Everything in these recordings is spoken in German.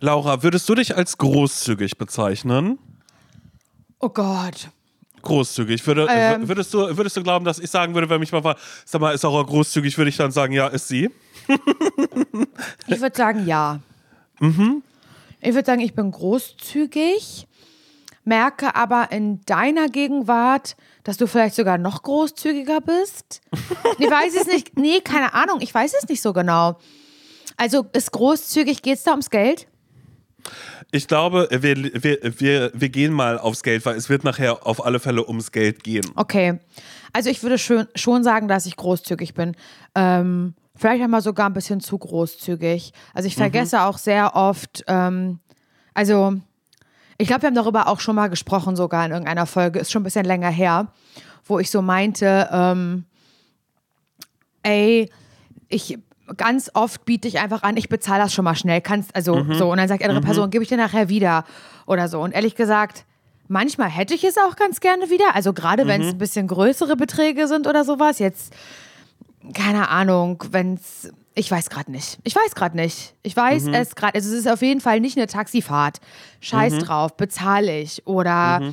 Laura, würdest du dich als großzügig bezeichnen? Oh Gott. Großzügig. Würde, Ähm. würdest, du, würdest du glauben, dass ich sagen würde, wenn mich mal war, sag mal, ist Laura großzügig, würde ich dann sagen, ja, ist sie? Ich würde sagen, ja. Ich würde sagen, ich bin großzügig, merke aber in deiner Gegenwart, dass du vielleicht sogar noch großzügiger bist. Ich weiß es nicht. Nee, keine Ahnung. Ich weiß es nicht so genau. Also ist großzügig, geht es da ums Geld? Ich glaube, wir, wir, wir, wir gehen mal aufs Geld, weil es wird nachher auf alle Fälle ums Geld gehen. Okay. Also ich würde schon, schon sagen, dass ich großzügig bin. Ähm, vielleicht einmal sogar ein bisschen zu großzügig. Also ich vergesse auch sehr oft, ähm, also ich glaube, wir haben darüber auch schon mal gesprochen, sogar in irgendeiner Folge, ist schon ein bisschen länger her, wo ich so meinte, ähm, ey, ich ganz oft biete ich einfach an, ich bezahle das schon mal schnell, kannst, also so, und dann sagt die andere Person, gebe ich dir nachher wieder oder so. Und ehrlich gesagt, manchmal hätte ich es auch ganz gerne wieder, also gerade wenn es ein bisschen größere Beträge sind oder sowas, jetzt, keine Ahnung, wenn es, ich weiß gerade nicht, ich weiß gerade nicht, ich weiß es gerade, also es ist auf jeden Fall nicht eine Taxifahrt, scheiß drauf, bezahle ich. Oder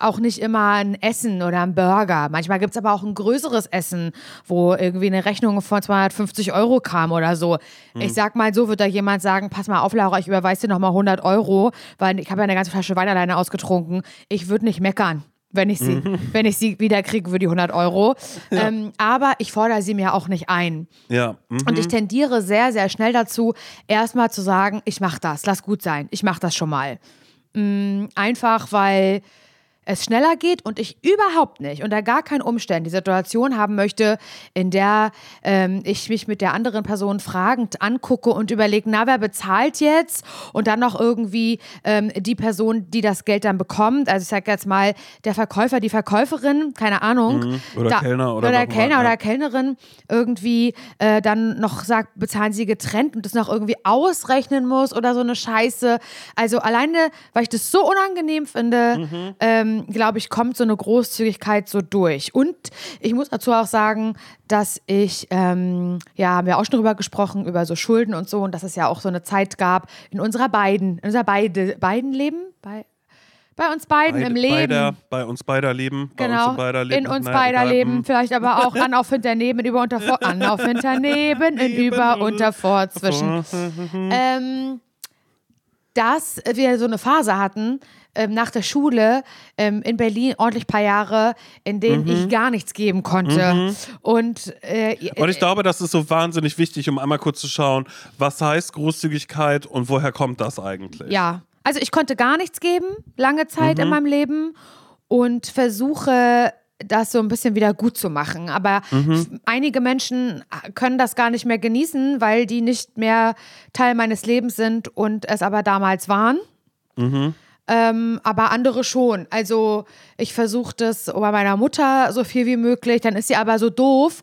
auch nicht immer ein Essen oder ein Burger. Manchmal gibt es aber auch ein größeres Essen, wo irgendwie eine Rechnung von 250 Euro kam oder so. Ich sag mal, so wird da jemand sagen, pass mal auf, Laura, ich überweise dir nochmal 100 Euro, weil ich habe ja eine ganze Flasche Wein alleine ausgetrunken. Ich würde nicht meckern. Wenn ich sie, wenn ich sie wieder kriege für die 100 Euro. Ähm, aber ich fordere sie mir auch nicht ein. Ja. mhm. Und ich tendiere sehr, sehr schnell dazu, erstmal zu sagen, ich mach das, lass gut sein, ich mach das schon mal. Mm, einfach weil es schneller geht und ich überhaupt nicht, unter gar keinen Umständen die Situation haben möchte, in der ähm, ich mich mit der anderen Person fragend angucke und überlege, na, wer bezahlt jetzt? Und dann noch irgendwie ähm, die Person, die das Geld dann bekommt. Also ich sage jetzt mal, der Verkäufer, die Verkäuferin, keine Ahnung. Oder Kellner oder oder Kellner immer, oder ja. Kellnerin irgendwie äh, dann noch sagt, bezahlen sie getrennt und das noch irgendwie ausrechnen muss oder so eine Scheiße. Also alleine, weil ich das so unangenehm finde, Mhm. ähm, glaube ich, kommt so eine Großzügigkeit so durch. Und ich muss dazu auch sagen, dass ich, ähm, ja, haben wir auch schon drüber gesprochen, über so Schulden und so und dass es ja auch so eine Zeit gab in unserer beiden, in unserer beide, beiden Leben, bei, bei uns beiden im Leben. Beider, bei uns beider Leben. Bei Genau, uns beider Leben. in uns Na, beider. Leben, Hm. vielleicht aber auch an, auf, hinter, neben, über, unter, vor, an, auf, hinter, neben, in, über, unter, vor, zwischen. Ähm, dass wir so eine Phase hatten, ähm, nach der Schule ähm, in Berlin ordentlich paar Jahre, in denen ich gar nichts geben konnte. Und, äh, Und ich glaube, das ist so wahnsinnig wichtig, um einmal kurz zu schauen, was heißt Großzügigkeit und woher kommt das eigentlich? Ja, also ich konnte gar nichts geben, lange Zeit in meinem Leben und versuche das so ein bisschen wieder gut zu machen. Aber einige Menschen können das gar nicht mehr genießen, weil die nicht mehr Teil meines Lebens sind und es aber damals waren. Ähm, aber andere schon. Also ich versuche das bei meiner Mutter so viel wie möglich, dann ist sie aber so doof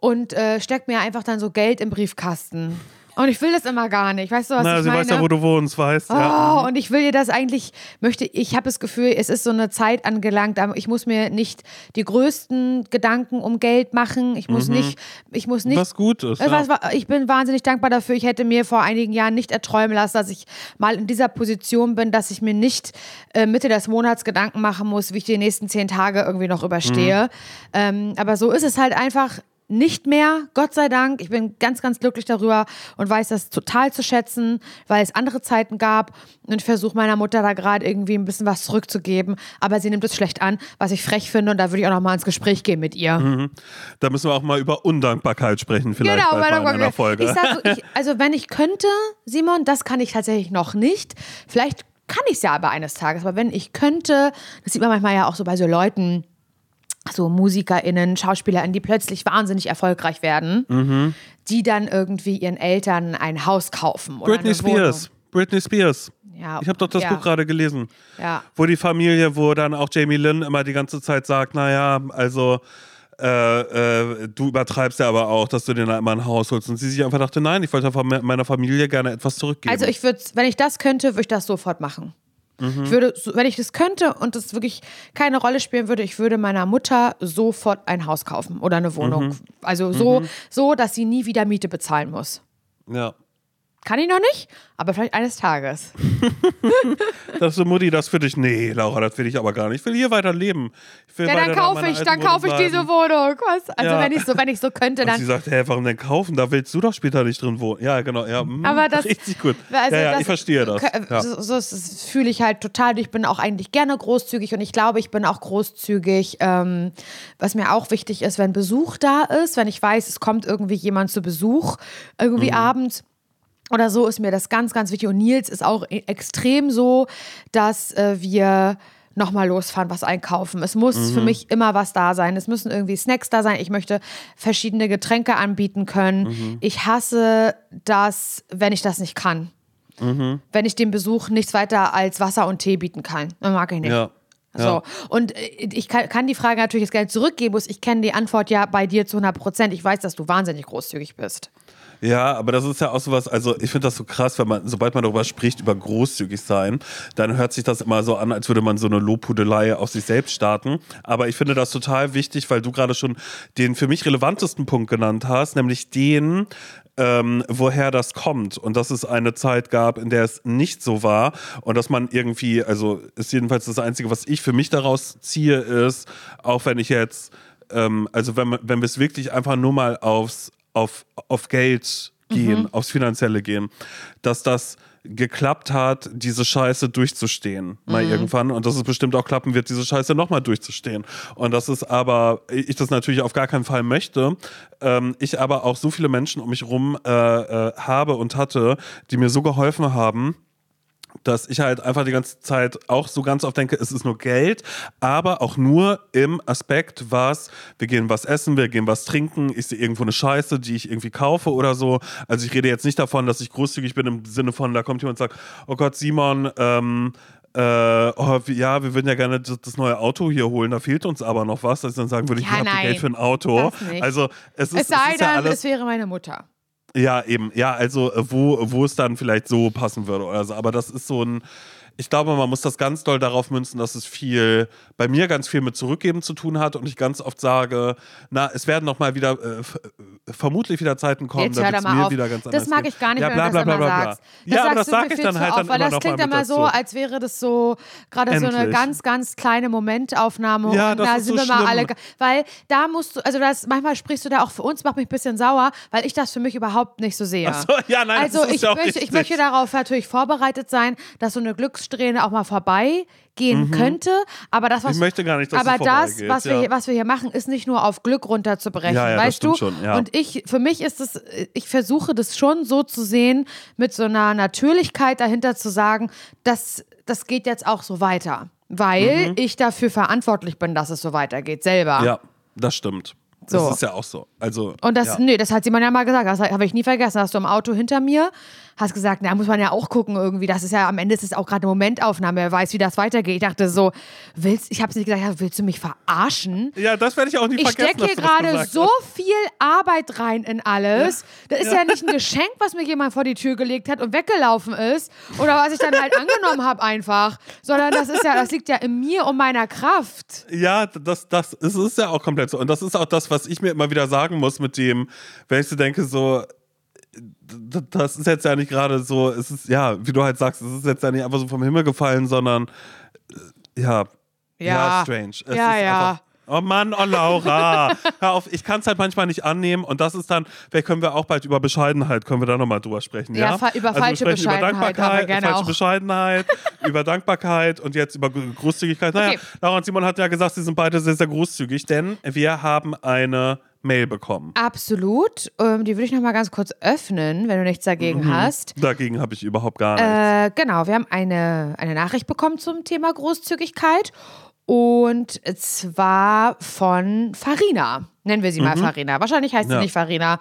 und äh, steckt mir einfach dann so Geld im Briefkasten. Und ich will das immer gar nicht. Weißt du, was Na, ich sie meine? weiß ja, wo du wohnst, weißt ja. Oh, und ich will dir das eigentlich, möchte, ich habe das Gefühl, es ist so eine Zeit angelangt, aber ich muss mir nicht die größten Gedanken um Geld machen. Ich muss nicht, ich muss nicht. Mhm. Was gut ist. Äh. Was, wa- ich bin wahnsinnig dankbar dafür. Ich hätte mir vor einigen Jahren nicht erträumen lassen, dass ich mal in dieser Position bin, dass ich mir nicht äh, Mitte des Monats Gedanken machen muss, wie ich die nächsten zehn Tage irgendwie noch überstehe. Mhm. Ähm, aber so ist es halt einfach nicht mehr, Gott sei Dank. Ich bin ganz, ganz glücklich darüber und weiß das total zu schätzen, weil es andere Zeiten gab und ich versuche meiner Mutter da gerade irgendwie ein bisschen was zurückzugeben, aber sie nimmt es schlecht an, was ich frech finde und da würde ich auch noch mal ins Gespräch gehen mit ihr. Da müssen wir auch mal über Undankbarkeit sprechen, vielleicht Genau, in einer Folge. Ich sag so, ich, also wenn ich könnte, Simon, das kann ich tatsächlich noch nicht. Vielleicht kann ich es ja aber eines Tages, aber wenn ich könnte, das sieht man manchmal ja auch so bei so Leuten, so MusikerInnen, SchauspielerInnen, die plötzlich wahnsinnig erfolgreich werden, Mhm. die dann irgendwie ihren Eltern ein Haus kaufen. Oder Britney Spears. Britney Spears. Ja, Ich habe doch das ja, Buch gerade gelesen. Ja. Wo die Familie, wo dann auch Jamie Lynn immer die ganze Zeit sagt, naja, also äh, äh, du übertreibst ja aber auch, dass du dir da immer ein Haus holst. Und sie sich einfach dachte, nein, ich wollte meiner Familie gerne etwas zurückgeben. Also ich würde, wenn ich das könnte, würde ich das sofort machen. Mhm. Ich würde, wenn ich das könnte und das wirklich keine Rolle spielen würde, ich würde meiner Mutter sofort ein Haus kaufen oder eine Wohnung. Mhm. Also so, so, dass sie nie wieder Miete bezahlen muss. ja. Kann ich noch nicht, aber vielleicht eines Tages. Das ist so, Mutti, das für dich. Nee, Laura, das will ich aber gar nicht. Ich will hier weiter leben. Ja, dann kaufe ich, dann kaufe ich diese. Wohnung. Was? Also Ja. wenn ich so, wenn ich so könnte, Und dann sie sagt, hä, warum denn kaufen? Da willst du doch später nicht drin wohnen. Ja, genau. Ja, mm, Aber das- richtig gut. Also ja, ja, das- ich verstehe das. Ja. So, so, das, das fühle ich halt total. Ich bin auch eigentlich gerne großzügig und ich glaube, ich bin auch großzügig. Ähm, was mir auch wichtig ist, wenn Besuch da ist, wenn ich weiß, es kommt irgendwie jemand zu Besuch, irgendwie Mhm. abends. Oder so ist mir das ganz, ganz wichtig. Und Nils ist auch e- extrem so, dass äh, wir nochmal losfahren, was einkaufen. Es muss Mhm. für mich immer was da sein. Es müssen irgendwie Snacks da sein. Ich möchte verschiedene Getränke anbieten können. Mhm. Ich hasse das, wenn ich das nicht kann Mhm. wenn ich dem Besuch nichts weiter als Wasser und Tee bieten kann. Das mag ich nicht. Ja. So. Ja. Und äh, ich kann, kann die Frage natürlich das Geld zurückgeben, muss. ich kenne die Antwort ja bei dir zu 100 Prozent. Ich weiß, dass du wahnsinnig großzügig bist. Ja, aber das ist ja auch sowas, also ich finde das so krass, wenn man, sobald man darüber spricht, über großzügig sein, dann hört sich das immer so an, als würde man so eine Lobhudelei auf sich selbst starten. Aber ich finde das total wichtig, weil du gerade schon den für mich relevantesten Punkt genannt hast, nämlich den, ähm, woher das kommt und dass es eine Zeit gab, in der es nicht so war und dass man irgendwie, also ist jedenfalls das Einzige, was ich für mich daraus ziehe, ist, auch wenn ich jetzt, ähm, also wenn, man- wenn wir es wirklich einfach nur mal aufs, auf, auf Geld gehen, aufs Finanzielle gehen, dass das geklappt hat, diese Scheiße durchzustehen, mal irgendwann. Und dass es bestimmt auch klappen wird, diese Scheiße nochmal durchzustehen. Und dass es aber, ich das natürlich auf gar keinen Fall möchte, ähm, ich aber auch so viele Menschen um mich rum äh, äh, habe und hatte, die mir so geholfen haben, dass ich halt einfach die ganze Zeit auch so ganz oft denke, es ist nur Geld, aber auch nur im Aspekt, was, wir gehen was essen, wir gehen was trinken, ich sehe irgendwo eine Scheiße, die ich irgendwie kaufe oder so. Also ich rede jetzt nicht davon, dass ich großzügig bin im Sinne von, da kommt jemand und sagt, oh Gott, Simon, ähm, äh, oh, ja, wir würden ja gerne das, neue Auto hier holen, da fehlt uns aber noch was, dass ich dann sagen würde, Ja, ich habe Geld für ein Auto. Also es ist, Es sei ist ja denn, alles es wäre meine Mutter. Ja, eben. Ja, also äh, wo, wo es dann vielleicht so passen würde oder so. Aber das ist so ein. Ich glaube, man muss das ganz doll darauf münzen, dass es viel, bei mir ganz viel mit Zurückgeben zu tun hat und ich ganz oft sage, na, es werden noch mal wieder, äh, äh, vermutlich wieder Zeiten kommen, Jetzt da mal mir auf. wieder ganz Das anders mag gehen. ich gar nicht, ja, wenn bla, du bla, das bla, immer bla, bla. sagst. Das ja, aber das sage ich dann halt dann weil immer das klingt mal immer so, als wäre das so gerade so eine ganz, ganz kleine Momentaufnahme Ja, und das da ist sind so wir mal schlimm. alle. ge- Weil da musst du, also das, manchmal sprichst du da auch für uns, macht mich ein bisschen sauer, weil ich das für mich überhaupt nicht so sehe. Ach so, ja, nein, das also ist ich, ja auch möchte, ich möchte darauf natürlich vorbereitet sein, dass so eine Glückssträhne auch mal vorbeigehen könnte. Aber das, was Mhm. Ich möchte gar nicht, dass aber das, vorbeigeht, was, wir, ja. hier- was wir hier machen, ist nicht nur auf Glück runterzubrechen, Ja, ja, das weißt du? schon. Und ich, für mich ist es, ich versuche das schon so zu sehen, mit so einer Natürlichkeit dahinter zu sagen, das, das geht jetzt auch so weiter. Weil ich dafür verantwortlich bin, dass es so weitergeht, selber. Mhm. Ja, das stimmt. So. Das ist ja auch so. Also, Und das, ja. nee, das hat Simon ja mal gesagt, das habe ich nie vergessen. Hast du im Auto hinter mir, hast gesagt, na, muss man ja auch gucken irgendwie. Das ist ja, am Ende ist es auch gerade eine Momentaufnahme, wer weiß, wie das weitergeht. Ich dachte so, willst, ich habe nicht gesagt, ja, willst du mich verarschen? ja, das werde ich auch nie Ich vergessen. stecke hier gerade so viel Arbeit rein in alles. Das ist ja. nicht ein Geschenk, was mir jemand vor die Tür gelegt hat und weggelaufen ist. Oder was ich dann halt angenommen habe einfach. Sondern das ist ja, das liegt ja in mir und meiner Kraft. Ja, das, das es ist ja auch komplett so. Und das ist auch das, was ich mir immer wieder sagen muss mit dem, wenn ich so denke, so, das ist jetzt ja nicht gerade so, es ist, ja, wie du halt sagst, es ist jetzt ja nicht einfach so vom Himmel gefallen, sondern, äh, ja, Ja. strange. Es Ja, ja. Einfach, Oh Mann, oh Laura, hör auf, ich kann es halt manchmal nicht annehmen und das ist dann, vielleicht können wir auch bald über Bescheidenheit, können wir da nochmal drüber sprechen, ja? Ja, über also falsche sprechen über Bescheidenheit Dankbarkeit, gerne falsche auch. Bescheidenheit, über Dankbarkeit und jetzt über Gro- Großzügigkeit. Naja, Okay. Laura und Simon hat ja gesagt, sie sind beide sehr, sehr großzügig, denn wir haben eine Mail bekommen. Absolut. Ähm, die würde ich noch mal ganz kurz öffnen, wenn du nichts dagegen Mhm. hast. Dagegen habe ich überhaupt gar nichts. Äh, genau, wir haben eine, eine Nachricht bekommen zum Thema Großzügigkeit. Und zwar von Farina. Nennen wir sie mal Farina. Wahrscheinlich heißt Mhm. Ja. sie nicht Farina,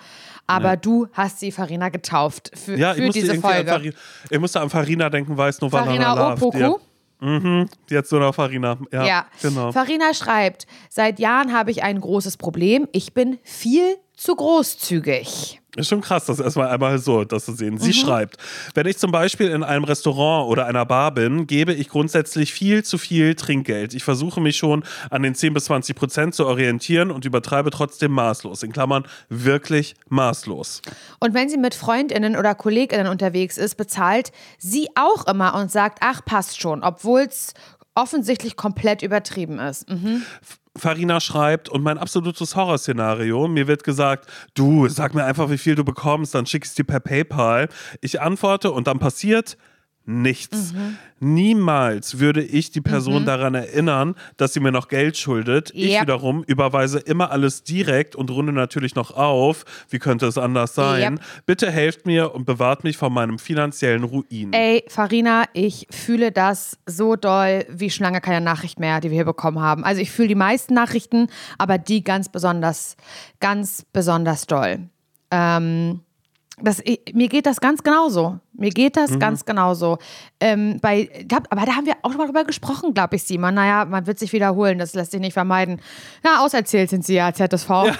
aber du hast sie Farina getauft für, ja, für diese Folge. Farina, ich musste an Farina denken, weiß nur, Farina Opoku. Hat- mhm, die hat so eine Farina. Ja, Ja, genau. Farina schreibt, seit Jahren habe ich ein großes Problem. Ich bin viel zu großzügig. Ist schon krass, das erstmal einmal so, das zu sehen. Sie mhm. schreibt, wenn ich zum Beispiel in einem Restaurant oder einer Bar bin, gebe ich grundsätzlich viel zu viel Trinkgeld. Ich versuche mich schon an den 10 bis 20 Prozent zu orientieren und übertreibe trotzdem maßlos. In Klammern wirklich maßlos. Und wenn sie mit Freundinnen oder Kolleginnen unterwegs ist, bezahlt sie auch immer und sagt, ach, passt schon, obwohl es offensichtlich komplett übertrieben ist. Mhm. Farina schreibt, und mein absolutes Horrorszenario, mir wird gesagt, du, sag mir einfach, wie viel du bekommst, dann schick ich es dir per PayPal. Ich antworte und dann passiert nichts. Mhm. Niemals würde ich die Person mhm. daran erinnern, dass sie mir noch Geld schuldet. Yep. Ich wiederum überweise immer alles direkt und runde natürlich noch auf. Wie könnte es anders sein? Yep. Bitte helft mir und bewahrt mich vor meinem finanziellen Ruin. Ey, Farina, ich fühle das so doll wie schon lange keine Nachricht mehr, die wir hier bekommen haben. Also ich fühle die meisten Nachrichten, aber die ganz besonders, ganz besonders doll. Ähm, das, mir geht das ganz genauso. Mir geht das mhm. ganz genauso. Ähm, bei, aber da haben wir auch schon mal drüber gesprochen, glaube ich, Simon. Naja, man wird sich wiederholen, das lässt sich nicht vermeiden. Ja, auserzählt sind sie ja, ZSV. Ja.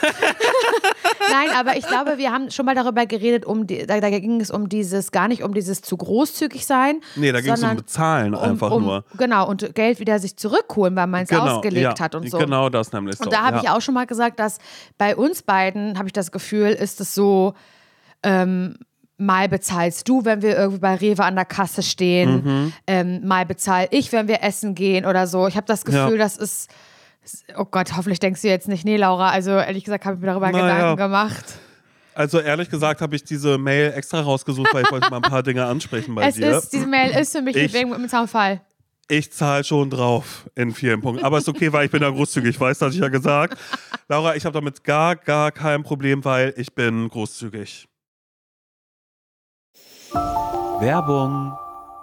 Nein, aber ich glaube, wir haben schon mal darüber geredet, um die, da, da, ging es um dieses, gar nicht um dieses zu großzügig sein. Nee, da ging es um Bezahlen einfach um, nur. Genau, und Geld wieder sich zurückholen, weil man es genau, ausgelegt ja, hat und so. Genau das nämlich. Und da habe ja. ich auch schon mal gesagt, dass bei uns beiden, habe ich das Gefühl, ist es so, ähm, mal bezahlst du, wenn wir irgendwie bei Rewe an der Kasse stehen, mhm. ähm, mal bezahl ich, wenn wir essen gehen oder so. Ich habe das Gefühl, ja. das ist, oh Gott, hoffentlich denkst du jetzt nicht, nee, Laura, also ehrlich gesagt habe ich mir darüber naja. Gedanken gemacht. Also ehrlich gesagt habe ich diese Mail extra rausgesucht, weil ich wollte mal ein paar Dinge ansprechen bei es dir. Ist, diese Mail ist für mich ich, wegen mit dem Zaunfall. Ich zahle schon drauf in vielen Punkten. Aber ist okay, weil ich bin da großzügig. Ich weiß, das ich ja gesagt. Laura, ich habe damit gar, gar kein Problem, weil ich bin großzügig. Werbung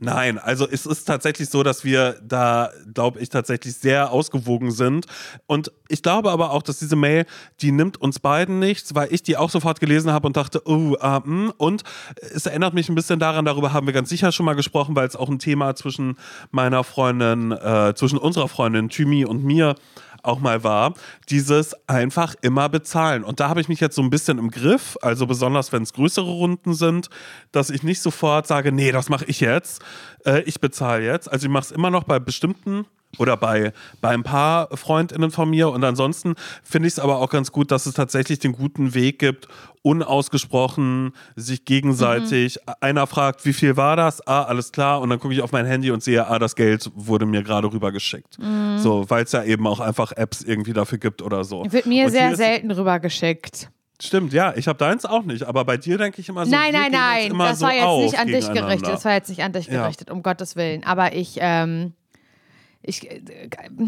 Nein, also es ist tatsächlich so, dass wir da, glaube ich, tatsächlich sehr ausgewogen sind. Und ich glaube aber auch, dass diese Mail, die nimmt uns beiden nichts, weil ich die auch sofort gelesen habe und dachte, oh, äh, mh. und es erinnert mich ein bisschen daran, darüber haben wir ganz sicher schon mal gesprochen, weil es auch ein Thema zwischen meiner Freundin, äh, zwischen unserer Freundin Thymi und mir auch mal war, dieses einfach immer bezahlen. Und da habe ich mich jetzt so ein bisschen im Griff, also besonders wenn es größere Runden sind, dass ich nicht sofort sage, nee, das mache ich jetzt, äh, ich bezahle jetzt. Also ich mache es immer noch bei bestimmten oder bei, bei ein paar Freundinnen von mir. Und ansonsten finde ich es aber auch ganz gut, dass es tatsächlich den guten Weg gibt, unausgesprochen sich gegenseitig. Mhm. Einer fragt, wie viel war das? Ah, alles klar. Und dann gucke ich auf mein Handy und sehe, ah, das Geld wurde mir gerade rübergeschickt. Mhm. So, weil es ja eben auch einfach Apps irgendwie dafür gibt oder so. Wird mir und sehr selten rübergeschickt. Stimmt, ja, ich habe deins auch nicht, aber bei dir denke ich immer so. Nein, nein, nein, das war jetzt nicht an dich gerichtet. Das war jetzt nicht an dich gerichtet, ja. um Gottes Willen. Aber ich, ähm, ich, äh,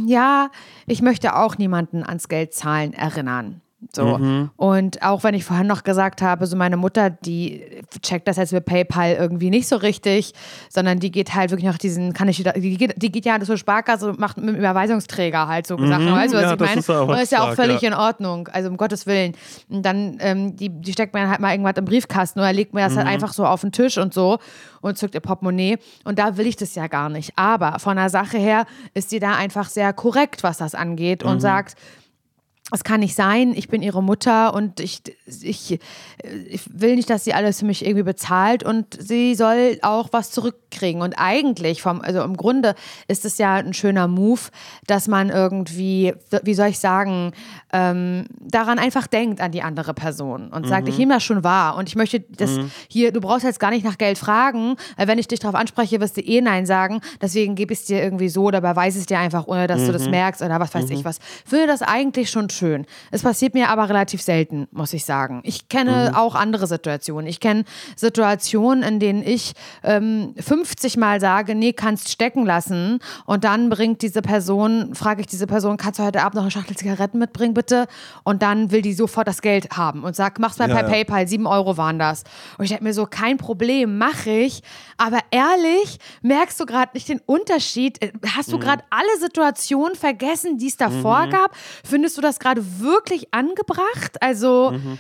ja, ich möchte auch niemanden ans Geld zahlen erinnern. So. Mhm. Und auch wenn ich vorhin noch gesagt habe, so meine Mutter, die checkt das jetzt mit PayPal irgendwie nicht so richtig, sondern die geht halt wirklich nach diesen, kann ich, die geht, die geht ja zur Sparkasse und macht mit dem Überweisungsträger halt so mhm. Sachen. Weißt du, was ja, ich meine? Ist und das ist ja auch völlig ja. in Ordnung. Also um Gottes Willen. Und dann, ähm, die, die steckt mir halt mal irgendwas im Briefkasten oder legt mir das halt mhm. halt einfach so auf den Tisch und so und zückt ihr Portemonnaie. Und da will ich das ja gar nicht. Aber von der Sache her ist sie da einfach sehr korrekt, was das angeht und mhm. sagt, es kann nicht sein, ich bin ihre Mutter und ich, ich, ich, will nicht, dass sie alles für mich irgendwie bezahlt und sie soll auch was zurückkriegen. Und eigentlich, vom, also im Grunde ist es ja ein schöner Move, dass man irgendwie, wie soll ich sagen, ähm, daran einfach denkt an die andere Person und sagt, mhm. ich nehme das schon wahr und ich möchte das mhm. hier, du brauchst jetzt gar nicht nach Geld fragen, weil wenn ich dich darauf anspreche, wirst du eh Nein sagen, deswegen gebe ich es dir irgendwie so oder überweise es dir einfach, ohne dass mhm. du das mhm. merkst oder was weiß ich mhm. was. Ich finde das eigentlich schon schön. Es passiert mir aber relativ selten, muss ich sagen. Ich kenne mhm. auch andere Situationen. Ich kenne Situationen, in denen ich ähm, 50 Mal sage, nee, kannst stecken lassen. Und dann bringt diese Person, frage ich diese Person, kannst du heute Abend noch eine Schachtel Zigaretten mitbringen, bitte? Und dann will die sofort das Geld haben und sagt, mach's mal ja, per ja. PayPal, 7 Euro waren das. Und ich denke mir so, kein Problem, mache ich. Aber ehrlich, merkst du gerade nicht den Unterschied? Hast du mhm. gerade alle Situationen vergessen, die es davor mhm. gab? Findest du das gerade wirklich angebracht? Also. Mhm.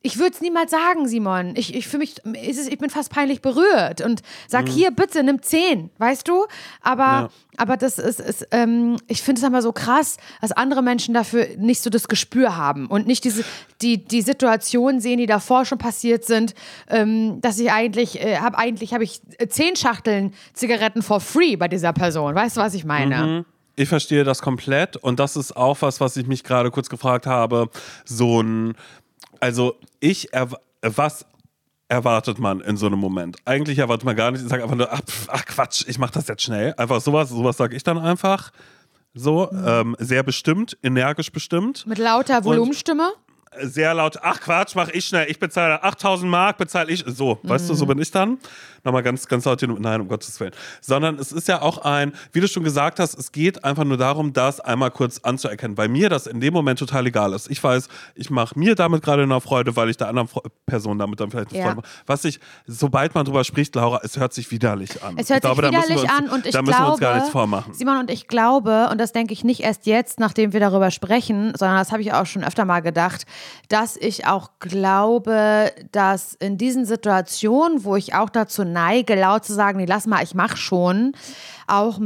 Ich würde es niemals sagen, Simon. Ich, ich für mich ist es, ich bin fast peinlich berührt und sag mhm. hier bitte nimm zehn, weißt du? Aber, ja. aber das ist, ist ähm, ich finde es aber so krass, dass andere Menschen dafür nicht so das Gespür haben und nicht diese die die Situation sehen, die davor schon passiert sind, ähm, dass ich eigentlich äh, habe eigentlich habe ich zehn Schachteln Zigaretten for free bei dieser Person. Weißt du, was ich meine? Mhm. Ich verstehe das komplett und das ist auch was, was ich mich gerade kurz gefragt habe. So ein, also ich, was erwartet man in so einem Moment? Eigentlich erwartet man gar nicht. Ich sage einfach nur, ach, ach Quatsch, ich mache das jetzt schnell. Einfach sowas, sowas sage ich dann einfach. So, mhm. ähm, sehr bestimmt, energisch bestimmt. Mit lauter Volumenstimme? Sehr laut, ach Quatsch, mach ich schnell, ich bezahle 8000 Mark, bezahle ich, so, mhm. weißt du, so mhm. bin ich dann. Nochmal ganz, ganz laut, nein, um Gottes Willen. Sondern es ist ja auch ein, wie du schon gesagt hast, es geht einfach nur darum, das einmal kurz anzuerkennen, weil mir das in dem Moment total egal ist. Ich weiß, ich mache mir damit gerade eine Freude, weil ich der anderen Person damit dann vielleicht eine ja. Freude mache. Was ich, sobald man drüber spricht, Laura, es hört sich widerlich an. Es hört ich sich glaube, widerlich uns, an und ich da müssen glaube, wir uns gar nichts vormachen. Simon und ich glaube, und das denke ich nicht erst jetzt, nachdem wir darüber sprechen, sondern das habe ich auch schon öfter mal gedacht, dass ich auch glaube, dass in diesen Situationen, wo ich auch dazu neige, laut zu sagen, nee, lass mal, ich mach schon, auch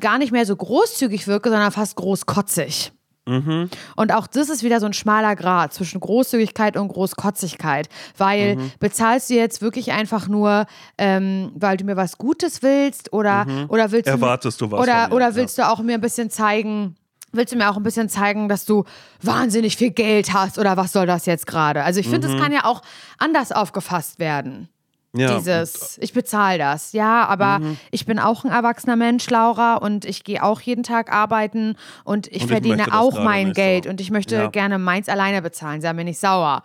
gar nicht mehr so großzügig wirke, sondern fast großkotzig. Mhm. Und auch das ist wieder so ein schmaler Grad zwischen Großzügigkeit und Großkotzigkeit, weil mhm. bezahlst du jetzt wirklich einfach nur, ähm, weil du mir was Gutes willst oder, mhm. oder willst Erwartest du, du was oder, oder willst ja. du auch mir ein bisschen zeigen, willst du mir auch ein bisschen zeigen, dass du wahnsinnig viel Geld hast oder was soll das jetzt gerade? Also ich finde, es mhm. kann ja auch anders aufgefasst werden. Ja, Dieses, ich bezahle das, ja, aber mhm. ich bin auch ein erwachsener Mensch, Laura, und ich gehe auch jeden Tag arbeiten und ich und verdiene ich auch mein Geld so. und ich möchte ja. gerne meins alleine bezahlen, sei mir nicht sauer.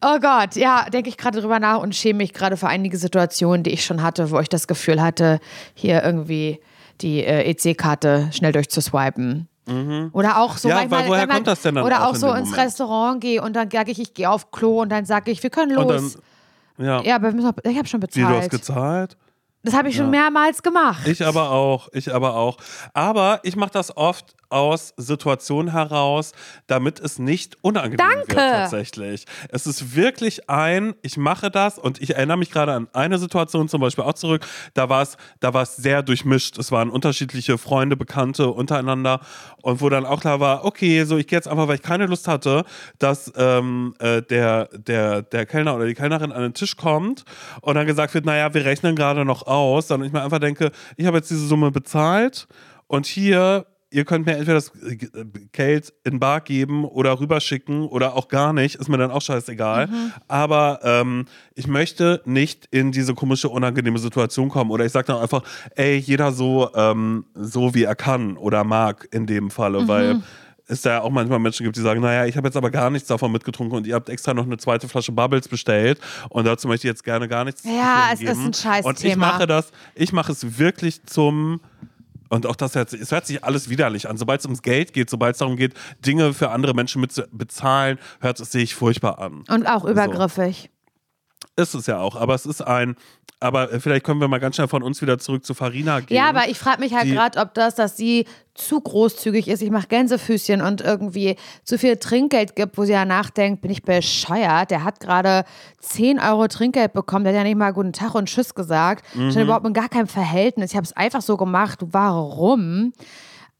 Oh Gott, ja, denke ich gerade drüber nach und schäme mich gerade für einige Situationen, die ich schon hatte, wo ich das Gefühl hatte, hier irgendwie die äh, EC-Karte schnell durchzuswipen. Mhm. Oder auch so, ja, manchmal, weil woher man, kommt das denn dann Oder auch, auch so ins Moment? Restaurant gehe und dann sage ich, ich gehe auf Klo und dann sage ich, wir können los. Dann, ja. ja, aber ich habe schon bezahlt. Wie, du hast gezahlt? Das habe ich schon mehrmals gemacht. Ich aber auch, ich aber auch. Aber ich mache das oft aus Situationen heraus, damit es nicht unangenehm Danke. wird tatsächlich. Es ist wirklich ein, ich mache das und ich erinnere mich gerade an eine Situation zum Beispiel auch zurück, da war es da sehr durchmischt. Es waren unterschiedliche Freunde, Bekannte untereinander und wo dann auch klar war, okay, so ich gehe jetzt einfach, weil ich keine Lust hatte, dass ähm, äh, der, der, der Kellner oder die Kellnerin an den Tisch kommt und dann gesagt wird, naja, wir rechnen gerade noch aus, sondern ich mir einfach denke, ich habe jetzt diese Summe bezahlt und hier ihr könnt mir entweder das Geld in Bar geben oder rüberschicken oder auch gar nicht, ist mir dann auch scheißegal. Mhm. Aber ähm, ich möchte nicht in diese komische, unangenehme Situation kommen. Oder ich sage dann einfach, ey, jeder so, ähm, so wie er kann oder mag in dem Falle, mhm. weil es da ja auch manchmal Menschen gibt, die sagen, naja, ich habe jetzt aber gar nichts davon mitgetrunken und ihr habt extra noch eine zweite Flasche Bubbles bestellt und dazu möchte ich jetzt gerne gar nichts Ja, es geben. ist ein scheiß Und ich mache das, ich mache es wirklich zum Und auch das hört, es hört sich alles widerlich an. Sobald es ums Geld geht, sobald es darum geht, Dinge für andere Menschen mit zu bezahlen, hört es sich furchtbar an. Und auch übergriffig. Ist es ja auch, aber es ist ein, aber vielleicht können wir mal ganz schnell von uns wieder zurück zu Farina gehen. Ja, aber ich frage mich halt gerade, ob das, dass sie zu großzügig ist, ich mache Gänsefüßchen und irgendwie zu viel Trinkgeld gibt, wo sie ja nachdenkt, bin ich bescheuert. Der hat gerade 10 Euro Trinkgeld bekommen, der hat ja nicht mal guten Tag und Tschüss gesagt. Mhm. Stand überhaupt in gar keinem Verhältnis. Ich habe es einfach so gemacht. Warum?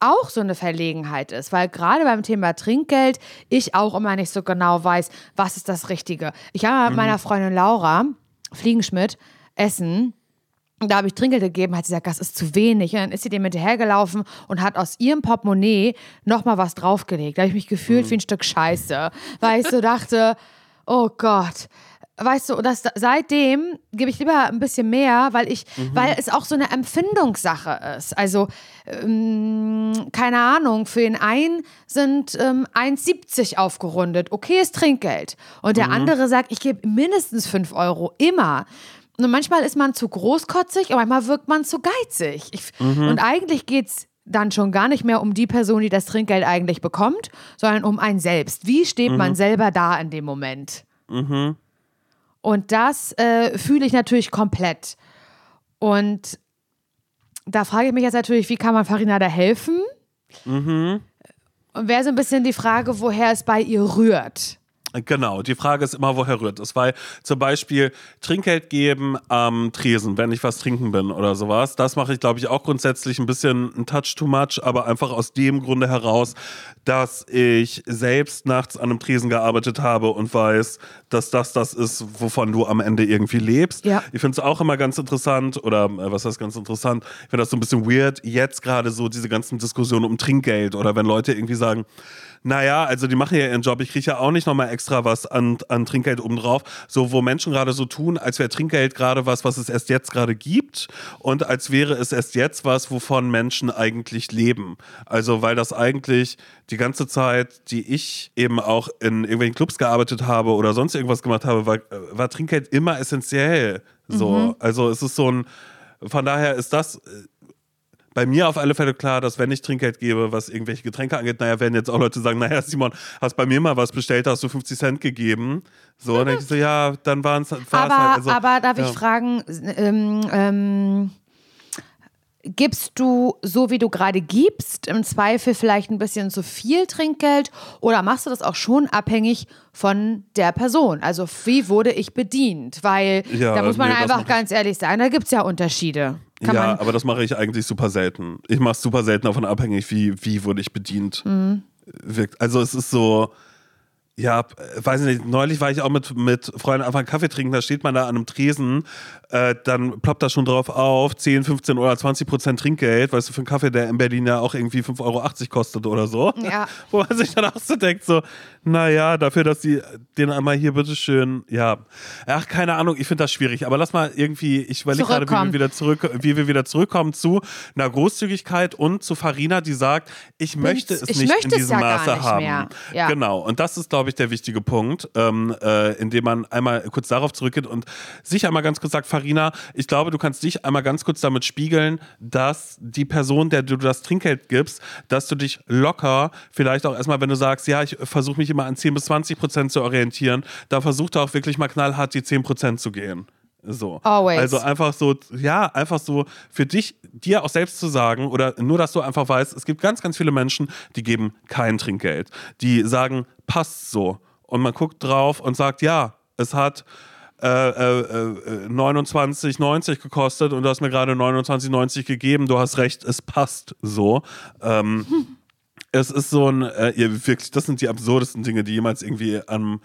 Auch so eine Verlegenheit ist, weil gerade beim Thema Trinkgeld ich auch immer nicht so genau weiß, was ist das Richtige. Ich habe mit mhm. meiner Freundin Laura Fliegenschmidt Essen da habe ich Trinkgeld gegeben, hat sie gesagt, das ist zu wenig. Und dann ist sie dem hinterhergelaufen und hat aus ihrem Portemonnaie nochmal was draufgelegt. Da habe ich mich gefühlt mhm. wie ein Stück Scheiße, weil ich so dachte, oh Gott. Weißt du, das, seitdem gebe ich lieber ein bisschen mehr, weil ich, mhm. weil es auch so eine Empfindungssache ist. Also, ähm, keine Ahnung, für den einen sind ähm, 1,70 aufgerundet. Okay, ist Trinkgeld. Und der mhm. andere sagt, ich gebe mindestens 5 Euro. Immer. Und manchmal ist man zu großkotzig und manchmal wirkt man zu geizig. Ich, mhm. Und eigentlich geht es dann schon gar nicht mehr um die Person, die das Trinkgeld eigentlich bekommt, sondern um einen selbst. Wie steht mhm. man selber da in dem Moment? Mhm. Und das äh, fühle ich natürlich komplett. Und da frage ich mich jetzt natürlich, wie kann man Farina da helfen? Mhm. Und wäre so ein bisschen die Frage, woher es bei ihr rührt. Genau, die Frage ist immer, woher rührt es? Weil zum Beispiel Trinkgeld geben am Tresen, wenn ich was trinken bin oder sowas, das mache ich, glaube ich, auch grundsätzlich ein bisschen ein Touch too much, aber einfach aus dem Grunde heraus, dass ich selbst nachts an einem Tresen gearbeitet habe und weiß, dass das das ist, wovon du am Ende irgendwie lebst. Ja. Ich finde es auch immer ganz interessant, oder äh, was heißt ganz interessant, ich finde das so ein bisschen weird, jetzt gerade so diese ganzen Diskussionen um Trinkgeld oder wenn Leute irgendwie sagen, naja, also die machen ja ihren Job, ich kriege ja auch nicht nochmal extra was an, an Trinkgeld obendrauf. So, wo Menschen gerade so tun, als wäre Trinkgeld gerade was, was es erst jetzt gerade gibt und als wäre es erst jetzt was, wovon Menschen eigentlich leben. Also, weil das eigentlich die ganze Zeit, die ich eben auch in irgendwelchen Clubs gearbeitet habe oder sonst irgendwas gemacht habe, war, war Trinkgeld immer essentiell. So, mhm. also es ist so ein, von daher ist das bei mir auf alle Fälle klar, dass wenn ich Trinkgeld gebe, was irgendwelche Getränke angeht, naja, werden jetzt auch Leute sagen, naja, Simon, hast bei mir mal was bestellt, hast du 50 Cent gegeben. So, dann denke ich so, ja, dann waren es aber, halt. Also, aber darf ja. ich fragen, ähm, ähm, gibst du so, wie du gerade gibst, im Zweifel vielleicht ein bisschen zu viel Trinkgeld oder machst du das auch schon abhängig von der Person? Also wie wurde ich bedient? Weil ja, da muss man nee, einfach ganz ehrlich sein, da gibt es ja Unterschiede. Kann ja, aber das mache ich eigentlich super selten. Ich mache es super selten davon abhängig, wie, wie wurde ich bedient. Mhm. Also es ist so, ja, weiß nicht, neulich war ich auch mit, mit Freunden einfach einen Kaffee trinken, da steht man da an einem Tresen, äh, dann ploppt da schon drauf auf, 10, 15 oder 20 Prozent Trinkgeld, weißt du, für einen Kaffee, der in Berlin ja auch irgendwie 5,80 Euro kostet oder so. Ja. Wo man sich dann auch so denkt, so, naja, dafür, dass die den einmal hier bitteschön, ja. Ach, keine Ahnung, ich finde das schwierig, aber lass mal irgendwie, ich überlege gerade, wie wir wieder zurück, wie wir wieder zurückkommen zu einer Großzügigkeit und zu Farina, die sagt, ich möchte es ich nicht möchte in diesem ja Maße haben. Ja. Genau. Und das ist, glaube ich, der wichtige Punkt, ähm, äh, indem man einmal kurz darauf zurückgeht und sich einmal ganz kurz sagt, Farina, ich glaube, du kannst dich einmal ganz kurz damit spiegeln, dass die Person, der du das Trinkgeld gibst, dass du dich locker, vielleicht auch erstmal, wenn du sagst, ja, ich versuche mich immer an 10 bis 20 Prozent zu orientieren, da versuch doch auch wirklich mal knallhart die 10 Prozent zu gehen. So. Always. Also einfach so, ja, einfach so für dich, dir auch selbst zu sagen oder nur, dass du einfach weißt, es gibt ganz, ganz viele Menschen, die geben kein Trinkgeld. Die sagen, passt so. Und man guckt drauf und sagt, ja, es hat äh, äh, 29,90 äh, gekostet und du hast mir gerade 29,90 gegeben. Du hast recht, es passt so. Ähm, hm. Es ist so ein, äh, wirklich, das sind die absurdesten Dinge, die jemals irgendwie am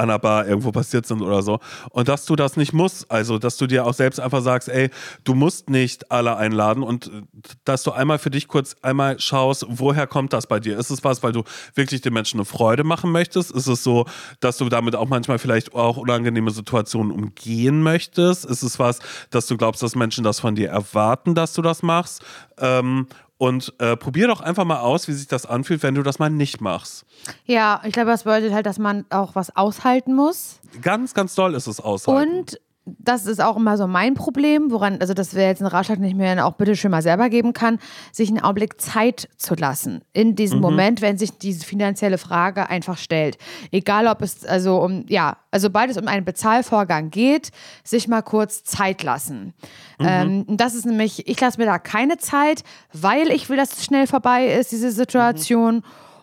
an der Bar irgendwo passiert sind oder so. Und dass du das nicht musst, also dass du dir auch selbst einfach sagst, ey, du musst nicht alle einladen und äh, dass du einmal für dich kurz einmal schaust, woher kommt das bei dir? Ist es was, weil du wirklich den Menschen eine Freude machen möchtest? Ist es so, dass du damit auch manchmal vielleicht auch unangenehme Situationen umgehen möchtest? Ist es was, dass du glaubst, dass Menschen das von dir erwarten, dass du das machst? Ähm, und äh, probier doch einfach mal aus, wie sich das anfühlt, wenn du das mal nicht machst. Ja, ich glaube, das bedeutet halt, dass man auch was aushalten muss. Ganz, ganz doll ist es aushalten. Und das ist auch immer so mein Problem, woran, also das wäre jetzt ein Ratschlag, mir dann auch bitte schön mal selber geben kann, sich einen Augenblick Zeit zu lassen. In diesem mhm. Moment, wenn sich diese finanzielle Frage einfach stellt. Egal ob es, also um, ja, also sobald es um einen Bezahlvorgang geht, sich mal kurz Zeit lassen. Mhm. Ähm, das ist nämlich, ich lasse mir da keine Zeit, weil ich will, dass es schnell vorbei ist, diese Situation. Mhm.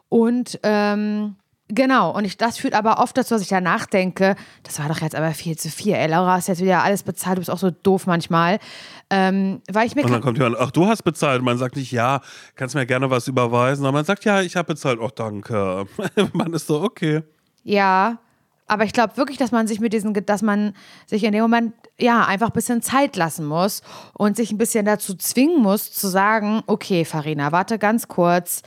Und ähm, Genau, und ich, das führt aber oft dazu, dass ich danach denke, das war doch jetzt aber viel zu viel. Ey, Laura hast jetzt wieder alles bezahlt, du bist auch so doof manchmal. Ähm, weil ich mir und dann kommt jemand, ach, du hast bezahlt. Man sagt nicht, ja, kannst mir gerne was überweisen. Aber man sagt, ja, ich habe bezahlt. Oh, danke. man ist so, okay. Ja, aber ich glaube wirklich, dass man sich mit diesen, dass man sich in dem Moment ja einfach ein bisschen Zeit lassen muss und sich ein bisschen dazu zwingen muss, zu sagen, okay, Farina, warte ganz kurz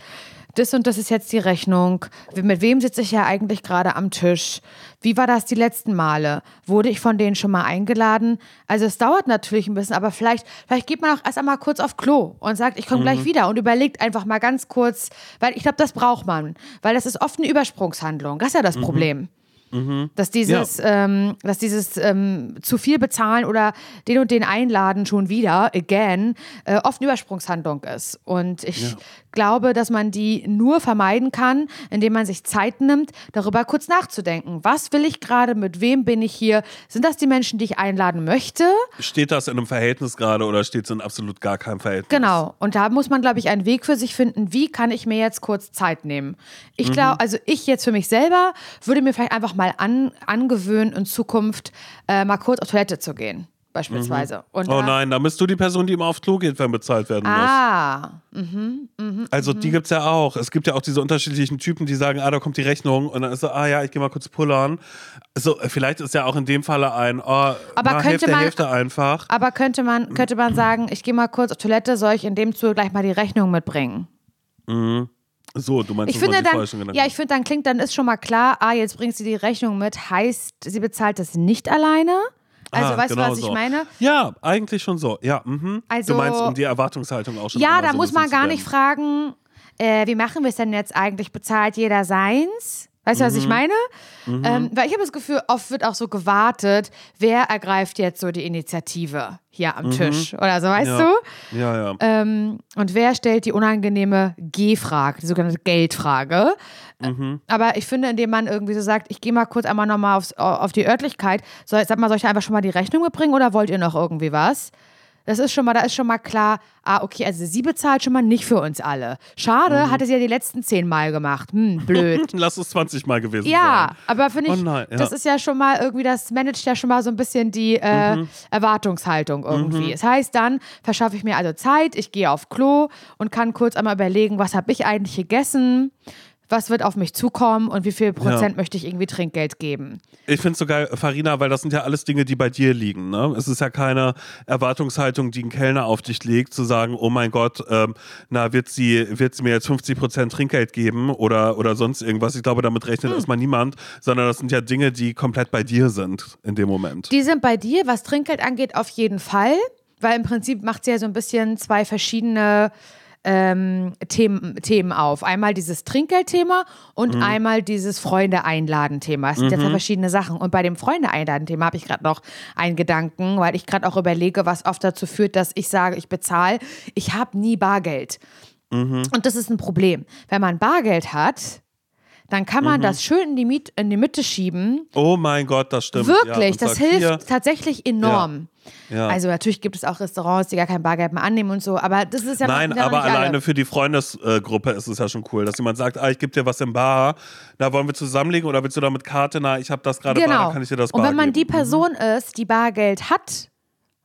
das und das ist jetzt die Rechnung. Mit wem sitze ich ja eigentlich gerade am Tisch? Wie war das die letzten Male? Wurde ich von denen schon mal eingeladen? Also es dauert natürlich ein bisschen, aber vielleicht, vielleicht geht man auch erst einmal kurz auf Klo und sagt, ich komme mhm. gleich wieder und überlegt einfach mal ganz kurz, weil ich glaube, das braucht man, weil das ist oft eine Übersprungshandlung. Das ist ja das mhm. Problem. Mhm. Dass dieses, ja. ähm, dass dieses ähm, zu viel bezahlen oder den und den einladen schon wieder, again, äh, oft eine Übersprungshandlung ist. Und ich ja. Glaube, dass man die nur vermeiden kann, indem man sich Zeit nimmt, darüber kurz nachzudenken. Was will ich gerade? Mit wem bin ich hier? Sind das die Menschen, die ich einladen möchte? Steht das in einem Verhältnis gerade oder steht es in absolut gar keinem Verhältnis? Genau. Und da muss man, glaube ich, einen Weg für sich finden. Wie kann ich mir jetzt kurz Zeit nehmen? Ich glaube, mhm. also ich jetzt für mich selber würde mir vielleicht einfach mal an, angewöhnen, in Zukunft äh, mal kurz auf Toilette zu gehen beispielsweise. Mhm. Und oh nein, da bist du die Person, die immer aufs Klo geht, wenn bezahlt werden muss. Ah. Mhm, mh, also die gibt es ja auch. Es gibt ja auch diese unterschiedlichen Typen, die sagen, ah, da kommt die Rechnung und dann ist so, ah ja, ich gehe mal kurz pullern. Also vielleicht ist ja auch in dem Falle ein, oh, aber na, könnte Hälfte, man, Hälfte einfach. Aber könnte man, könnte man sagen, ich gehe mal kurz auf Toilette, soll ich in dem Zuge gleich mal die Rechnung mitbringen? Mhm. So, du meinst, ich finde dann, ja, ich finde, dann klingt, dann ist schon mal klar, ah, jetzt bringt sie die Rechnung mit, heißt, sie bezahlt das nicht alleine. Also, ah, weißt genau du, was ich meine? Ja, eigentlich schon so. Ja, mhm. also, du meinst, um die Erwartungshaltung auch schon Ja, da so muss man gar nicht fragen, äh, wie machen wir es denn jetzt eigentlich? Bezahlt jeder seins? Weißt du, was ich mhm. meine? Mhm. Ähm, weil ich habe das Gefühl, oft wird auch so gewartet, wer ergreift jetzt so die Initiative hier am mhm. Tisch oder so, weißt ja. du? Ja, ja. Ähm, und wer stellt die unangenehme G-Frage, die sogenannte Geldfrage? Mhm. Aber ich finde, indem man irgendwie so sagt, ich gehe mal kurz einmal nochmal auf die Örtlichkeit, soll, sag mal, soll ich einfach schon mal die Rechnung mitbringen oder wollt ihr noch irgendwie was? Das ist schon mal, da ist schon mal klar, ah, okay, also sie bezahlt schon mal nicht für uns alle. Schade, mhm. hat es ja die letzten zehn Mal gemacht. Hm, blöd. Lass es 20 Mal gewesen ja, sein. Ja, aber finde ich, oh nein, ja. das ist ja schon mal irgendwie, das managt ja schon mal so ein bisschen die äh, mhm. Erwartungshaltung irgendwie. Mhm. Das heißt, dann verschaffe ich mir also Zeit, ich gehe auf Klo und kann kurz einmal überlegen, was habe ich eigentlich gegessen was wird auf mich zukommen und wie viel Prozent ja. möchte ich irgendwie Trinkgeld geben. Ich finde es so geil, Farina, weil das sind ja alles Dinge, die bei dir liegen. Ne? Es ist ja keine Erwartungshaltung, die ein Kellner auf dich legt, zu sagen, oh mein Gott, ähm, na, wird sie, wird sie mir jetzt 50 Prozent Trinkgeld geben oder, oder sonst irgendwas. Ich glaube, damit rechnet hm. erstmal niemand, sondern das sind ja Dinge, die komplett bei dir sind in dem Moment. Die sind bei dir, was Trinkgeld angeht, auf jeden Fall. Weil im Prinzip macht sie ja so ein bisschen zwei verschiedene ähm, Themen, Themen auf. Einmal dieses Trinkgeldthema und mhm. einmal dieses Freunde einladen Thema. Es sind mhm. ja verschiedene Sachen. Und bei dem Freunde einladen Thema habe ich gerade noch einen Gedanken, weil ich gerade auch überlege, was oft dazu führt, dass ich sage, ich bezahle. Ich habe nie Bargeld. Mhm. Und das ist ein Problem. Wenn man Bargeld hat, dann kann man mhm. das schön in die, Miet in die Mitte schieben. Oh mein Gott, das stimmt. Wirklich, ja, das hilft hier. tatsächlich enorm. Ja. Ja. Also natürlich gibt es auch Restaurants, die gar kein Bargeld mehr annehmen und so, aber das ist ja Nein, noch, aber alleine alle. für die Freundesgruppe ist es ja schon cool, dass jemand sagt, ah, ich gebe dir was im Bar, da wollen wir zusammenlegen oder willst du da mit Karte, na, ich habe das gerade genau. Bar, kann ich dir das Bar Und wenn man geben. die mhm. Person mhm. ist, die Bargeld hat,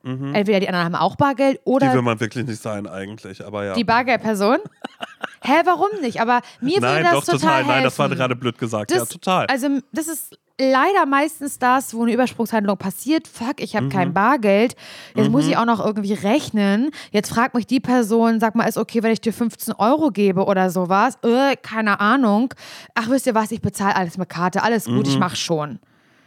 Mhm. Entweder die anderen haben auch Bargeld oder. Die will man wirklich nicht sein, eigentlich, aber ja. Die Bargeldperson? Hä, warum nicht? Aber mir würde das doch, total, total Nein, das war gerade blöd gesagt. Das, ja, total. Also, das ist leider meistens das, wo eine Übersprungshandlung passiert. Fuck, ich habe mhm. kein Bargeld. Jetzt mhm. muss ich auch noch irgendwie rechnen. Jetzt fragt mich die Person, sag mal, ist okay, wenn ich dir 15 Euro gebe oder sowas? Äh, keine Ahnung. Ach, wisst ihr was? Ich bezahle alles mit Karte. Alles gut, mhm. ich mach schon.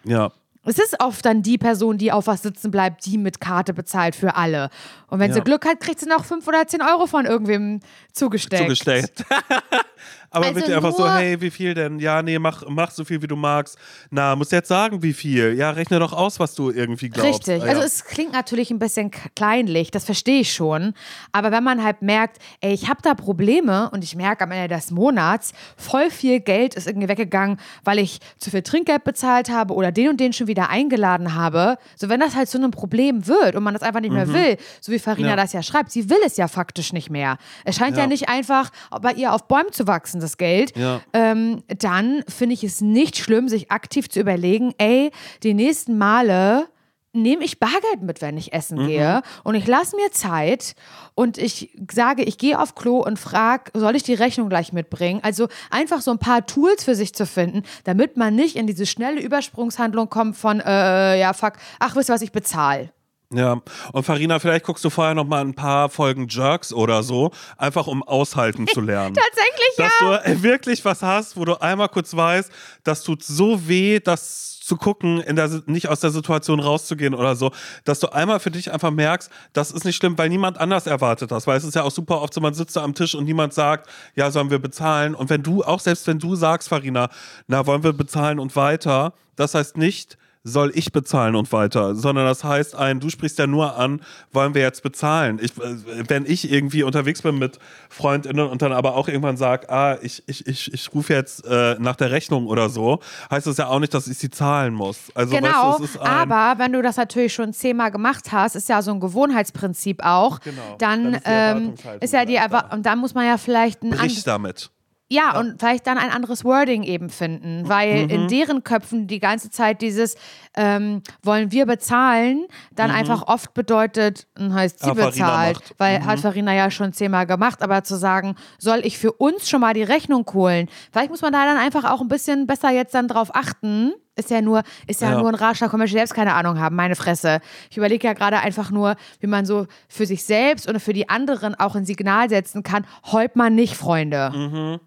Ja. Es ist oft dann die Person, die auf was sitzen bleibt, die mit Karte bezahlt für alle. Und wenn ja. sie Glück hat, kriegt sie noch 5 oder 10 Euro von irgendwem zugestellt. Zugestellt. Aber Also wirklich einfach so, hey, wie viel denn? Ja, nee, mach, mach so viel, wie du magst. Na, musst jetzt sagen, wie viel. Ja, rechne doch aus, was du irgendwie glaubst. Richtig. Ah, Also ja. es klingt natürlich ein bisschen kleinlich, das verstehe ich schon. Aber wenn man halt merkt, ey, ich habe da Probleme und ich merke am Ende des Monats, voll viel Geld ist irgendwie weggegangen, weil ich zu viel Trinkgeld bezahlt habe oder den und den schon wieder eingeladen habe. So wenn das halt zu einem Problem wird und man das einfach nicht mehr will, so wie Farina Ja. das ja schreibt, sie will es ja faktisch nicht mehr. Es scheint ja, Ja. nicht einfach bei ihr auf Bäumen zu wachsen, das Geld. Ja. Ähm, dann finde ich es nicht schlimm, sich aktiv zu überlegen, ey, die nächsten Male nehme ich Bargeld mit, wenn ich essen gehe und ich lasse mir Zeit und ich sage, ich gehe auf Klo und frage, soll ich die Rechnung gleich mitbringen? Also einfach so ein paar Tools für sich zu finden, damit man nicht in diese schnelle Übersprungshandlung kommt von, äh, ja, fuck, ach, wisst ihr was, ich bezahle. Ja, und Farina, vielleicht guckst du vorher noch mal ein paar Folgen Jerks oder so, einfach um aushalten zu lernen. Tatsächlich, ja. dass du äh, wirklich was hast, wo du einmal kurz weißt, das tut so weh, das zu gucken, in der, nicht aus der Situation rauszugehen oder so, dass du einmal für dich einfach merkst, das ist nicht schlimm, weil niemand anders erwartet das, weil es ist ja auch super oft so, man sitzt da am Tisch und niemand sagt, ja, sollen wir bezahlen und wenn du, auch selbst wenn du sagst, Farina, na, wollen wir bezahlen und weiter, das heißt nicht, soll ich bezahlen und weiter, sondern das heißt ein, du sprichst ja nur an, wollen wir jetzt bezahlen. Ich, äh, wenn ich irgendwie unterwegs bin mit FreundInnen und dann aber auch irgendwann sage, ah, ich, ich, ich, ich rufe jetzt äh, nach der Rechnung oder so, heißt das ja auch nicht, dass ich sie zahlen muss. Also Genau, weißt du, ein, aber wenn du das natürlich schon zehnmal gemacht hast, ist ja so ein Gewohnheitsprinzip auch, Genau, dann, dann ist ähm, ist ja die gleich da. Erwa und dann muss man ja vielleicht ein brich damit. Ja, und vielleicht dann ein anderes Wording eben finden, weil Mhm. in deren Köpfen die ganze Zeit dieses ähm, wollen wir bezahlen, dann einfach oft bedeutet, hm, heißt sie Mhm. Ah, bezahlt, macht. Mhm. weil hat Farina ja schon zehnmal gemacht, aber zu sagen, soll ich für uns schon mal die Rechnung holen? Vielleicht muss man da dann einfach auch ein bisschen besser jetzt dann drauf achten. Ist ja nur, ist ja, Ja. nur ein Ratschlag, kann man selbst keine Ahnung haben, meine Fresse. Ich überlege ja gerade einfach nur, wie man so für sich selbst und für die anderen auch ein Signal setzen kann, heult man nicht, Freunde.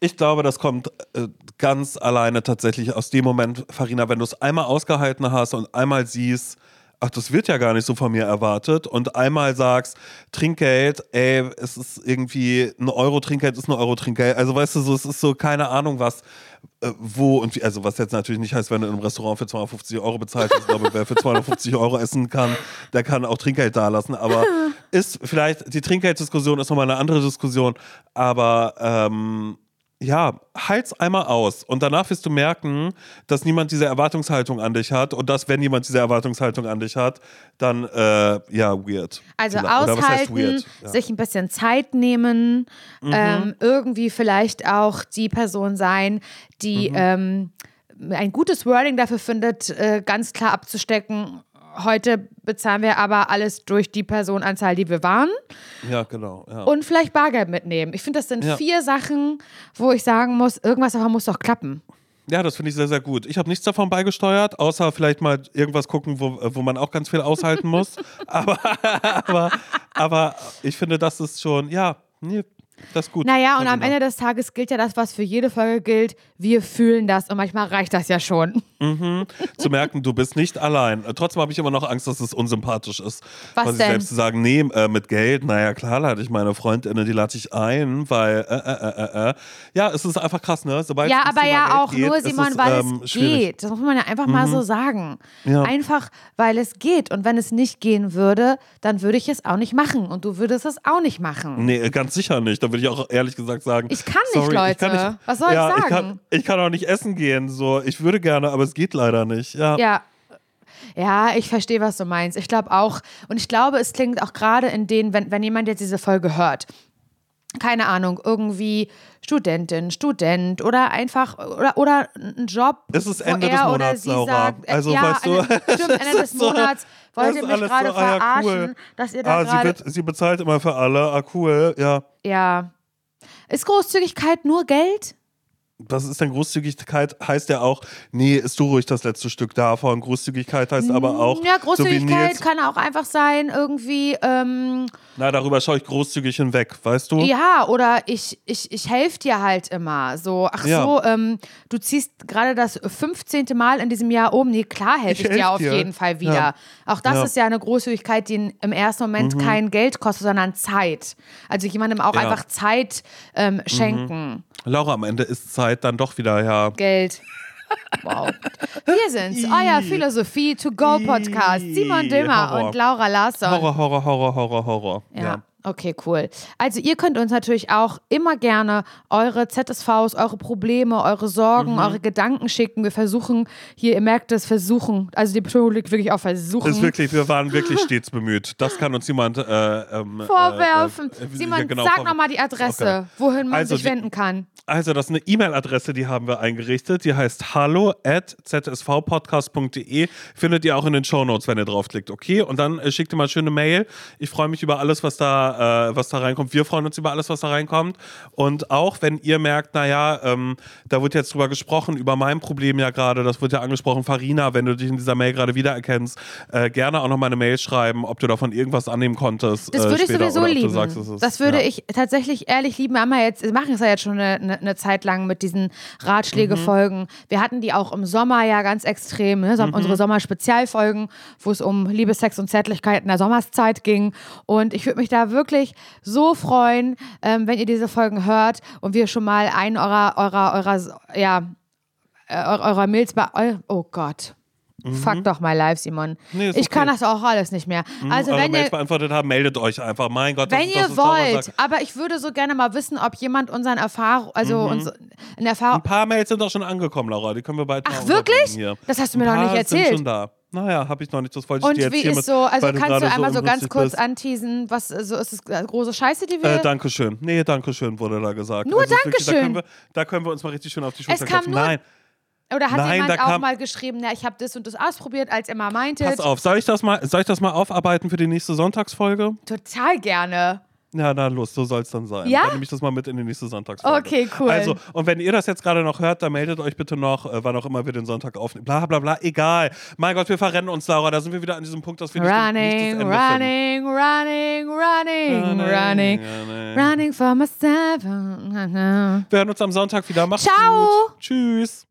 Ich glaube, das kommt äh, ganz alleine tatsächlich aus dem Moment, Farina, wenn du es einmal ausgehalten hast und einmal siehst, ach, das wird ja gar nicht so von mir erwartet. Und einmal sagst, Trinkgeld, ey, es ist irgendwie ein Euro Trinkgeld ist ein Euro Trinkgeld. Also weißt du, so, es ist so keine Ahnung was, äh, wo und wie, also was jetzt natürlich nicht heißt, wenn du in einem Restaurant für 250 Euro bezahlt hast, ich glaube, wer für 250 Euro essen kann, der kann auch Trinkgeld dalassen, aber ist vielleicht, die Trinkgelddiskussion ist nochmal eine andere Diskussion, aber ähm, ja, halt's einmal aus und danach wirst du merken, dass niemand diese Erwartungshaltung an dich hat und dass, wenn jemand diese Erwartungshaltung an dich hat, dann, äh, ja, weird. Also. Oder aushalten, weird? Ja. Mhm. sich ein bisschen Zeit nehmen, ähm, irgendwie vielleicht auch die Person sein, die Mhm. ähm, ein gutes Wording dafür findet, äh, ganz klar abzustecken. Heute bezahlen wir aber alles durch die Personenanzahl, die wir waren. ja, genau. Ja. Und vielleicht Bargeld mitnehmen. Ich finde, das sind Ja. vier Sachen, wo ich sagen muss, irgendwas davon muss doch klappen. Ja, das finde ich sehr, sehr gut. Ich habe nichts davon beigesteuert, außer vielleicht mal irgendwas gucken, wo, wo man auch ganz viel aushalten muss. aber, aber, aber ich finde, das ist schon, ja, nee, das ist gut. Naja, und am. Ende des Tages gilt ja das, was für jede Folge gilt. Wir fühlen das und manchmal reicht das ja schon. zu merken, du bist nicht allein. Äh, Trotzdem habe ich immer noch Angst, dass es unsympathisch ist. Was denn? selbst zu sagen, nee, äh, mit Geld, naja, klar lade ich meine Freundinnen, die lade ich ein, weil, äh, äh, äh, äh. Ja, es ist einfach krass, ne? Sobald Ja, aber ja auch geht, nur, Simon, es, weil ähm, es schwierig. geht. Das muss man ja einfach mal so sagen. Ja. Einfach, weil es geht. Und wenn es nicht gehen würde, dann würde ich es auch nicht machen. Und du würdest es auch nicht machen. Nee, ganz sicher nicht. Da würde ich auch ehrlich gesagt sagen. Ich kann nicht, sorry, ich kann Leute. nicht, Was soll ich ja, Ich sagen? kann, ich kann auch nicht essen gehen. So, ich würde gerne, aber es geht leider nicht. Ja. Ja. Ja, ich verstehe, was du meinst. Ich glaube auch, und ich glaube, es klingt auch gerade in denen, wenn, wenn jemand jetzt diese Folge hört, keine Ahnung, irgendwie Studentin, Student oder einfach oder, oder ein Job. Es ist Ende des Monats, Laura. Sagt, äh, Also, ja, weißt du, Ende, stimmt, Ende des so- Monats wollt ihr mich gerade so, ah ja, verarschen, cool. dass ihr da Ah, sie, gerade. wird, sie bezahlt immer für alle. Ah, cool. Ja. Ja. Ist Großzügigkeit nur Geld? Was ist denn Großzügigkeit? Heißt ja auch, nee, isst du ruhig das letzte Stück davon. Großzügigkeit heißt aber auch. Ja, so Großzügigkeit Nils, kann auch einfach sein, irgendwie, ähm, na, darüber schaue ich großzügig hinweg, weißt du? ja, oder ich, ich, ich helfe dir halt immer. So, ach Ja. so, ähm, du ziehst gerade das 15. Mal in diesem Jahr um. Nee, klar helfe Ich ich, dir helf auf dir. jeden Fall wieder. Ja. Auch das Ja. Mhm. ist ja eine Großzügigkeit, die im ersten Moment kein Geld kostet, sondern Zeit. Also jemandem auch. Mhm. einfach Zeit ähm, schenken. Laura, am Ende ist Zeit dann doch wieder, ja. Geld. Wow. Wir sind's, euer Philosophie to go Podcast. Simon Dömer Horror. und Laura Larsson. Horror, Horror, Horror, Horror, Horror. Ja. Okay, cool. Also ihr könnt uns natürlich auch immer gerne eure ZSVs, eure Probleme, eure Sorgen, Mhm. eure Gedanken schicken. Wir versuchen hier, ihr merkt es, versuchen. Also die Betonung liegt wirklich auf versuchen. Ist wirklich, wir waren wirklich stets bemüht. Das kann uns jemand äh, ähm, Vorwerfen. Äh, äh, Simon, ja, genau, sag nochmal die Adresse, Okay. wohin man Also sich die- wenden kann. Also, das ist eine E-Mail-Adresse, die haben wir eingerichtet. Die heißt hallo at zsvpodcast.de. Findet ihr auch in den Shownotes, wenn ihr draufklickt, okay? Und dann äh, schickt ihr mal schöne Mail. Ich freue mich über alles, was da, äh, was da reinkommt. Wir freuen uns über alles, was da reinkommt. Und auch, wenn ihr merkt, naja, ähm, da wird jetzt drüber gesprochen, über mein Problem ja gerade, das wird ja angesprochen, Farina, wenn du dich in dieser Mail gerade wiedererkennst, äh, gerne auch noch mal eine Mail schreiben, ob du davon irgendwas annehmen konntest. Das äh, würde ich sowieso lieben. sagst, ist- das würde ja. ich tatsächlich ehrlich lieben. Wir haben ja jetzt, wir machen es ja jetzt schon eine, eine, Zeit lang mit diesen Ratschläge-Folgen. Mhm. Wir hatten die auch im Sommer ja ganz extrem, ne? so, unsere Sommer-Spezialfolgen, wo es um Liebe, Sex und Zärtlichkeit in der Sommerszeit ging. Und ich würde mich da wirklich so freuen, ähm, wenn ihr diese Folgen hört und wir schon mal einen eurer, eurer, eurer, ja, eurer, Mails bei, oh Gott. Fuck doch my life, Simon. Mhm. Nee, ich kann okay. Mhm, das auch alles nicht mehr. Also eure wenn Mails ihr, beantwortet haben, meldet euch einfach. Mein Gott, das wenn ihr das, wollt, aber ich würde so gerne mal wissen, ob jemand unseren Erfahrung, also uns in Erfahrung. Ein paar Mails sind auch schon angekommen, Laura. Die können wir bald mal Ach, wirklich? Hier. Das hast du mir noch nicht erzählt. Sind schon da. Naja, habe ich noch nicht. Das wollte ich Und dir jetzt wie ist so, also kannst du einmal so ganz unlustig kurz bist. anteasen, was so ist es äh, große Scheiße, die wir. Äh, Dankeschön. Nee, Dankeschön wurde da gesagt. Nur es ist wirklich- Dankeschön. Da können, wir, da können wir uns mal richtig schön auf die Schulter klopfen. Nein, Oder hat nein, jemand auch mal geschrieben, ja, ich habe das und das ausprobiert, als ihr mal meintet. pass auf. Soll ich, das mal, soll ich das mal aufarbeiten für die nächste Sonntagsfolge? Total gerne. Ja, na los, so soll es dann sein. Ja? Dann nehme ich das mal mit in die nächste Sonntagsfolge. Okay, cool. Also, und wenn ihr das jetzt gerade noch hört, dann meldet euch bitte noch, äh, wann auch immer wir den Sonntag aufnehmen. Bla bla bla, egal. Mein Gott, wir verrennen uns, Laura. Da sind wir wieder an diesem Punkt, dass wir nicht, nicht Running, das Ende running, running, running, running, running. running for myself. Wir hören uns am Sonntag wieder. Macht's Ciao. gut. Tschüss.